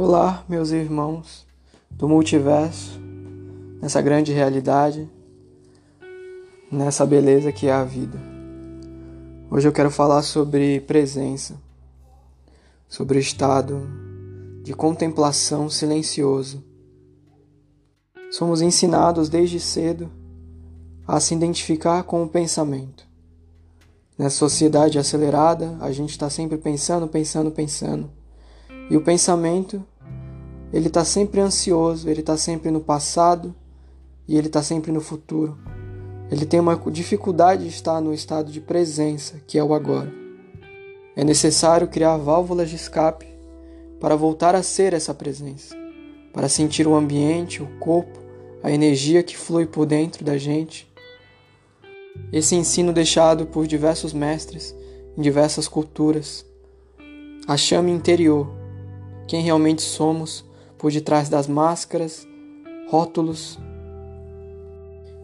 Olá, meus irmãos do multiverso, nessa grande realidade, nessa beleza que é a vida. Hoje eu quero falar sobre presença, sobre estado de contemplação silencioso. Somos ensinados desde cedo a se identificar com o pensamento. Nessa sociedade acelerada, a gente está sempre pensando, pensando, pensando. E o pensamento, ele está sempre ansioso, ele está sempre no passado e ele está sempre no futuro. Ele tem uma dificuldade de estar no estado de presença, que é o agora. É necessário criar válvulas de escape para voltar a ser essa presença, para sentir o ambiente, o corpo, a energia que flui por dentro da gente esse ensino deixado por diversos mestres em diversas culturas. A chama interior, quem realmente somos por detrás das máscaras, rótulos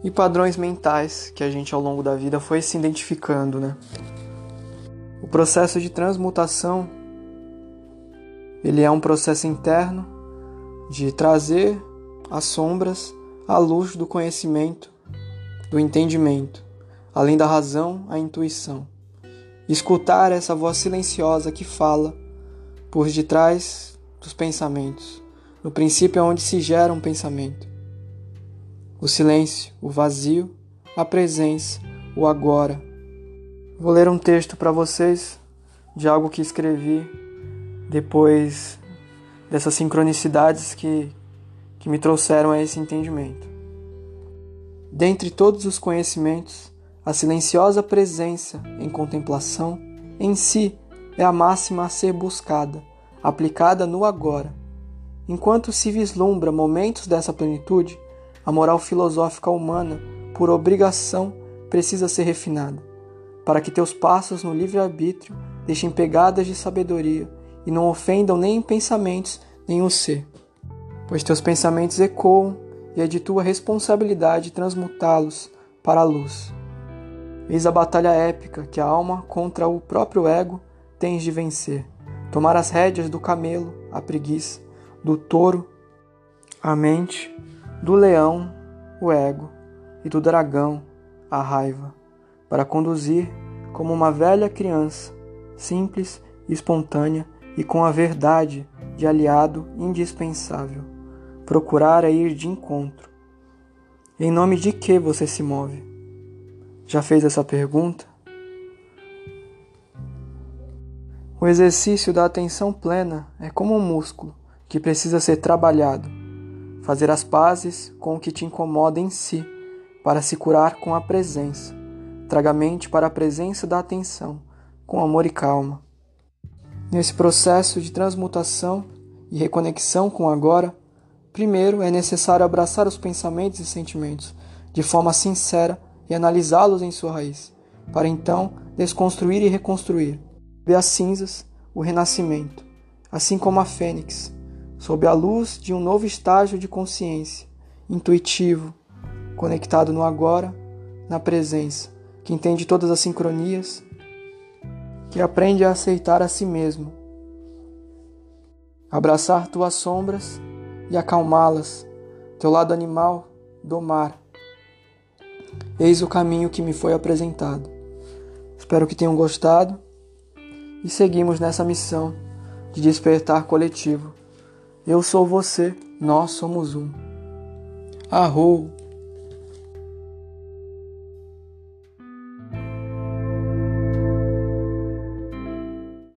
e padrões mentais que a gente ao longo da vida foi se identificando, né? O processo de transmutação ele é um processo interno de trazer as sombras à luz do conhecimento, do entendimento além da razão, a intuição. Escutar essa voz silenciosa que fala por detrás dos pensamentos. No princípio é onde se gera um pensamento. O silêncio, o vazio, a presença, o agora. Vou ler um texto para vocês de algo que escrevi depois dessas sincronicidades que, que me trouxeram a esse entendimento. Dentre todos os conhecimentos, a silenciosa presença em contemplação em si é a máxima a ser buscada, aplicada no agora. Enquanto se vislumbra momentos dessa plenitude, a moral filosófica humana, por obrigação, precisa ser refinada, para que teus passos no livre-arbítrio deixem pegadas de sabedoria e não ofendam nem em pensamentos nem o ser. Pois teus pensamentos ecoam e é de tua responsabilidade transmutá-los para a luz. Eis a batalha épica que a alma contra o próprio ego tens de vencer. Tomar as rédeas do camelo, a preguiça, do touro, a mente, do leão, o ego, e do dragão, a raiva, para conduzir como uma velha criança, simples, espontânea e com a verdade de aliado indispensável. Procurar é ir de encontro. Em nome de que você se move? Já fez essa pergunta? O exercício da atenção plena é como um músculo que precisa ser trabalhado, fazer as pazes com o que te incomoda em si, para se curar com a presença. Traga a mente para a presença da atenção, com amor e calma. Nesse processo de transmutação e reconexão com o agora, primeiro é necessário abraçar os pensamentos e sentimentos de forma sincera e analisá-los em sua raiz, para então desconstruir e reconstruir. Ver as cinzas, o renascimento, assim como a fênix, sob a luz de um novo estágio de consciência, intuitivo, conectado no agora, na presença, que entende todas as sincronias, que aprende a aceitar a si mesmo, abraçar tuas sombras e acalmá-las, teu lado animal, domar Eis o caminho que me foi apresentado. Espero que tenham gostado e seguimos nessa missão de despertar coletivo. Eu sou você, nós somos um. Arrou!